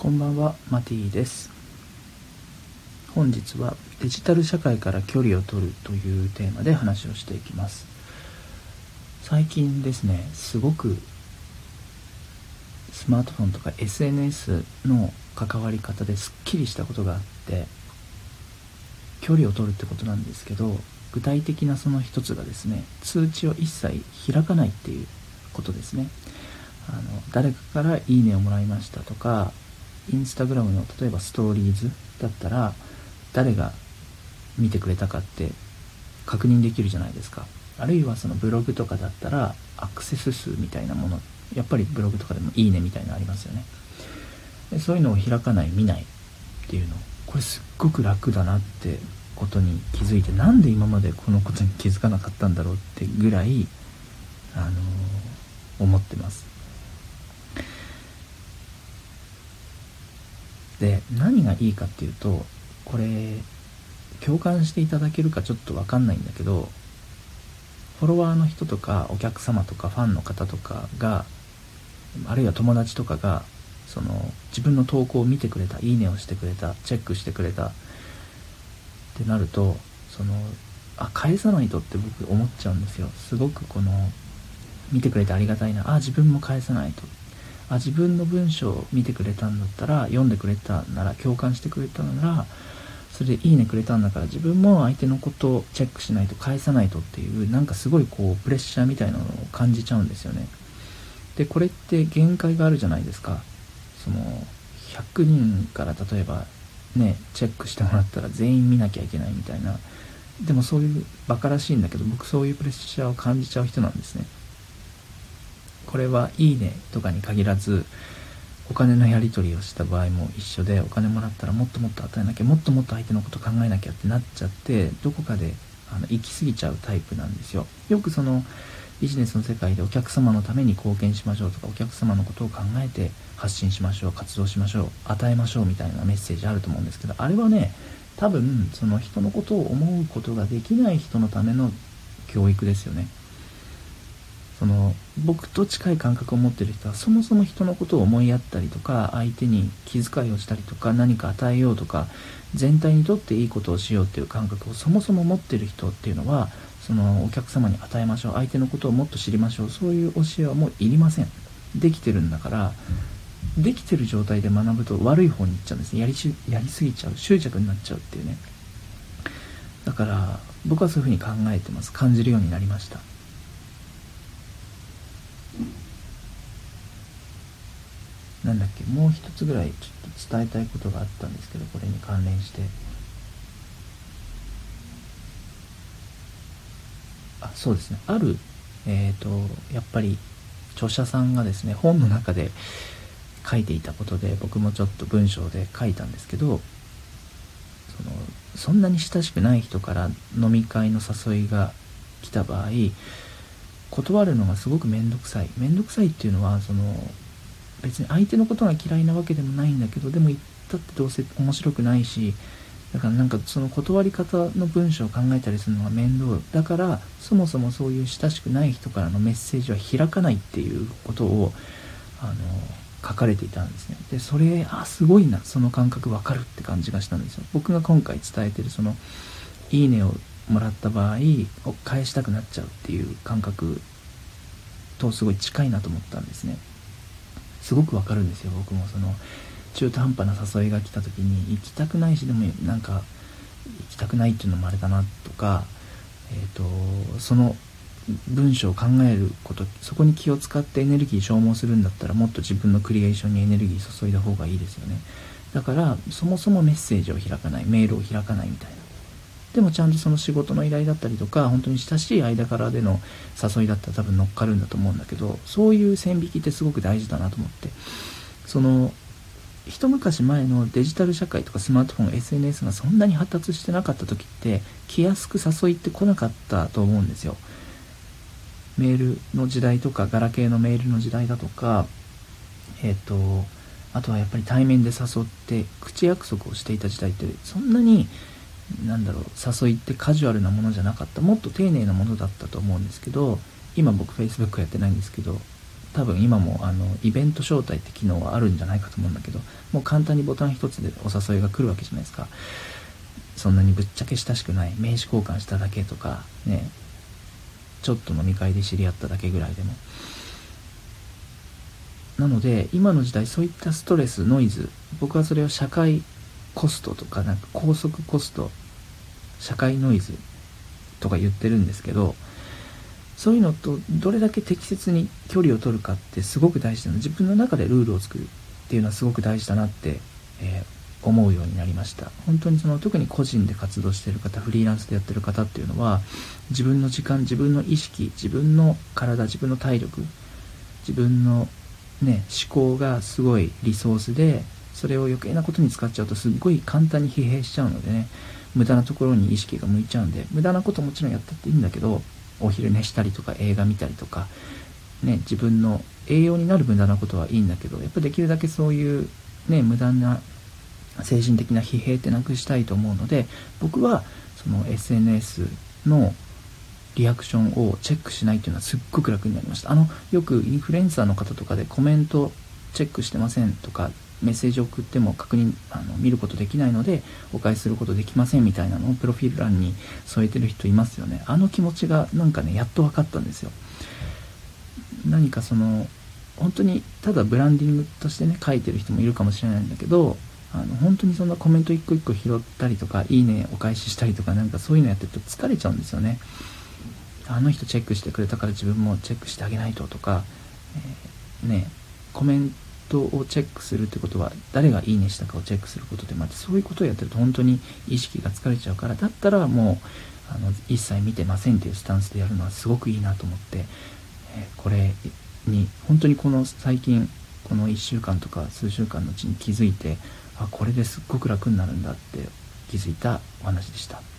こんばんはマティです。本日はデジタル社会から距離を取るというテーマで話をしていきます。最近ですねすごくスマートフォンとか SNS の関わり方ですっきりしたことがあって距離を取るってことなんですけど具体的なその一つがですね通知を一切開かないっていうことですね。あの誰かから「いいね」をもらいましたとかインスタグラムの例えばストーリーズだったら誰が見てくれたかって確認できるじゃないですか。あるいはそのブログとかだったらアクセス数みたいなもの。やっぱりブログとかでもいいねみたいなのありますよね。でそういうのを開かない見ないっていうの。これすっごく楽だなってことに気づいてなんで今までこのことに気づかなかったんだろうってぐらいあのー、思ってます。で何がいいかっていうとこれ共感していただけるかちょっと分かんないんだけどフォロワーの人とかお客様とかファンの方とかがあるいは友達とかがその自分の投稿を見てくれたいいねをしてくれたチェックしてくれたってなるとそのあ返さないとって僕思っちゃうんですよ。すごくこの見てくれてありがたいなあ自分も返さないと。あ自分の文章を見てくれたんだったら読んでくれたなら共感してくれたならそれでいいねくれたんだから自分も相手のことをチェックしないと返さないとっていうなんかすごいこうプレッシャーみたいなのを感じちゃうんですよね。でこれって限界があるじゃないですか。その100人から例えばねチェックしてもらったら全員見なきゃいけないみたいな。でもそういうバカらしいんだけど僕そういうプレッシャーを感じちゃう人なんですね。これはいいねとかに限らずお金のやり取りをした場合も一緒でお金もらったらもっともっと与えなきゃもっともっと相手のこと考えなきゃってなっちゃってどこかであの行き過ぎちゃうタイプなんですよ。よくそのビジネスの世界でお客様のために貢献しましょうとかお客様のことを考えて発信しましょう活動しましょう与えましょうみたいなメッセージあると思うんですけどあれはね多分その人のことを思うことができない人のための教育ですよね。その僕と近い感覚を持ってる人はそもそも人のことを思いやったりとか相手に気遣いをしたりとか何か与えようとか全体にとっていいことをしようっていう感覚をそもそも持ってる人っていうのはそのお客様に与えましょう相手のことをもっと知りましょうそういう教えはもういりません。できてるんだからできてる状態で学ぶと悪い方に行っちゃうんですね。やりしやりすぎちゃう執着になっちゃうっていうね。だから僕はそういうふうに考えてます。感じるようになりました。なんだっけもう一つぐらいちょっと伝えたいことがあったんですけどこれに関連して。あそうですね。あるえっ、ー、とやっぱり著者さんがですね本の中で書いていたことで僕もちょっと文章で書いたんですけどそのそんなに親しくない人から飲み会の誘いが来た場合断るのがすごく面倒くさい。面倒くさいっていうのはその別に相手のことが嫌いなわけでもないんだけどでも言ったってどうせ面白くないしだからなんかその断り方の文章を考えたりするのが面倒。だからそもそもそういう親しくない人からのメッセージは開かないっていうことをあの書かれていたんですね。でそれあすごいな。その感覚わかるって感じがしたんですよ。僕が今回伝えてるその「いいね」をもらった場合返したくなっちゃうっていう感覚とすごい近いなと思ったんですね。すごくわかるんですよ僕も。その中途半端な誘いが来た時に行きたくないしでもなんか行きたくないっていうのもあれだなとかえっ、ー、とその文章を考えることそこに気を使ってエネルギー消耗するんだったらもっと自分のクリエーションにエネルギー注いだ方がいいですよね。だからそもそもメッセージを開かないメールを開かないみたいな。でもちゃんとその仕事の依頼だったりとか本当に親しい間からでの誘いだったら多分乗っかるんだと思うんだけどそういう線引きってすごく大事だなと思って。その一昔前のデジタル社会とかスマートフォン SNS がそんなに発達してなかった時って気安く誘いってこなかったと思うんですよ。メールの時代とかガラケーのメールの時代だとかえっ、ー、とあとはやっぱり対面で誘って口約束をしていた時代ってそんなになんだろう誘いってカジュアルなものじゃなかったもっと丁寧なものだったと思うんですけど今僕 Facebook やってないんですけど多分今もあのイベント招待って機能はあるんじゃないかと思うんだけどもう簡単にボタン一つでお誘いが来るわけじゃないですか。そんなにぶっちゃけ親しくない名刺交換しただけとかねちょっと飲み会で知り合っただけぐらいでも。なので今の時代そういったストレスノイズ僕はそれを社会コストとかなんか高速コスト社会ノイズとか言ってるんですけどそういうのとどれだけ適切に距離を取るかってすごく大事なの。自分の中でルールを作るっていうのはすごく大事だなって、えー、思うようになりました。本当にその特に個人で活動してる方フリーランスでやってる方っていうのは自分の時間自分の意識自分の体自分の体力自分のね思考がすごいリソースでそれを余計なことに使っちゃうとすっごい簡単に疲弊しちゃうのでね。無駄なところに意識が向いちゃうんで無駄なこともちろんやったっていいんだけどお昼寝したりとか映画見たりとか、ね、自分の栄養になる無駄なことはいいんだけどやっぱできるだけそういう、ね、無駄な精神的な疲弊ってなくしたいと思うので僕はその SNS のリアクションをチェックしないっていうのはすっごく楽になりました。あのよくインフルエンサーの方とかでコメントチェックしてませんとかメッセージを送っても確認あの見ることできないのでお返しすることできませんみたいなのをプロフィール欄に添えてる人いますよね。あの気持ちがなんかねやっと分かったんですよ。何かその本当にただブランディングとしてね書いてる人もいるかもしれないんだけどあの本当にそんなコメント一個一個拾ったりとかいいねお返ししたりとかなんかそういうのやってると疲れちゃうんですよね。あの人チェックしてくれたから自分もチェックしてあげないととか、えー、ねコメントをチェックするってことは誰がいいねしたかをチェックすることでまたそういうことをやってると本当に意識が疲れちゃうからだったらもうあの一切見てませんっていうスタンスでやるのはすごくいいなと思って、えー、これに本当にこの最近この1週間とか数週間のうちに気づいてあこれですっごく楽になるんだって気づいたお話でした。